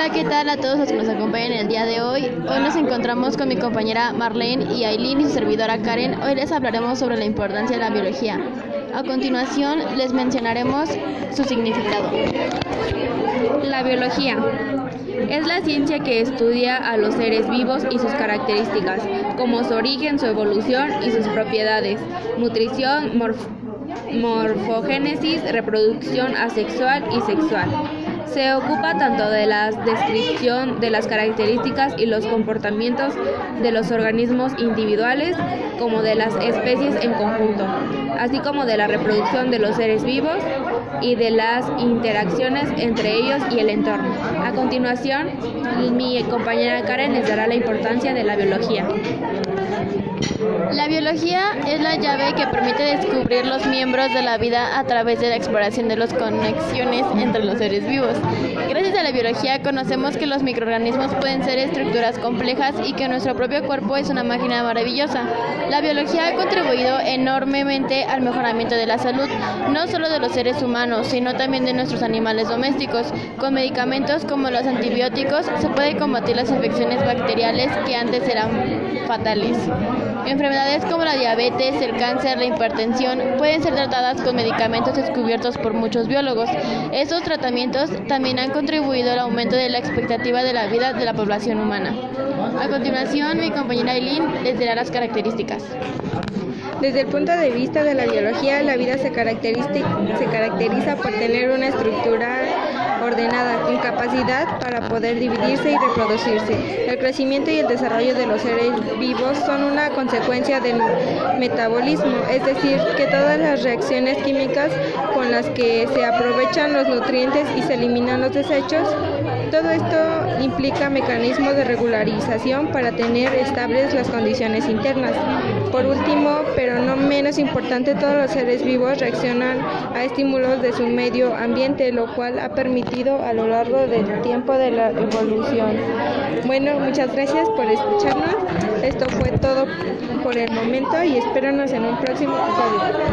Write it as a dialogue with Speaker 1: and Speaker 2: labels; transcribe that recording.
Speaker 1: Hola, ¿qué tal a todos los que nos acompañan el día de hoy? Hoy nos encontramos con mi compañera Marlene y Aileen y su servidora Karen. Hoy les hablaremos sobre la importancia de la biología. A continuación les mencionaremos su significado.
Speaker 2: La biología es la ciencia que estudia a los seres vivos y sus características, como su origen, su evolución y sus propiedades, nutrición, morfogénesis, reproducción asexual y sexual. Se ocupa tanto de la descripción de las características y los comportamientos de los organismos individuales como de las especies en conjunto, así como de la reproducción de los seres vivos y de las interacciones entre ellos y el entorno. A continuación, mi compañera Karen les dará la importancia de la biología.
Speaker 1: La biología es la llave que permite descubrir los miembros de la vida a través de la exploración de las conexiones entre los seres vivos. Gracias a la biología conocemos que los microorganismos pueden ser estructuras complejas y que nuestro propio cuerpo es una máquina maravillosa. La biología ha contribuido enormemente al mejoramiento de la salud, no solo de los seres humanos, sino también de nuestros animales domésticos. Con medicamentos como los antibióticos se puede combatir las infecciones bacteriales que antes eran fatales. Enfermedades como la diabetes, el cáncer, la hipertensión pueden ser tratadas con medicamentos descubiertos por muchos biólogos. Estos tratamientos también han contribuido al aumento de la expectativa de la vida de la población humana. A continuación, mi compañera Eileen les dará las características.
Speaker 3: Desde el punto de vista de la biología, la vida se caracteriza, se caracteriza por tener una estructura ordenada, con capacidad para poder dividirse y reproducirse. El crecimiento y el desarrollo de los seres vivos son una consecuencia del metabolismo, es decir, que todas las reacciones químicas con las que se aprovechan los nutrientes y se eliminan los desechos, todo esto implica mecanismos de regularización para tener estables las condiciones internas. Por último, pero no menos importante, todos los seres vivos reaccionan a estímulos de su medio ambiente, lo cual ha permitido a lo largo del tiempo de la evolución. Bueno, muchas gracias por escucharnos. Esto fue todo por el momento y espéranos en un próximo episodio.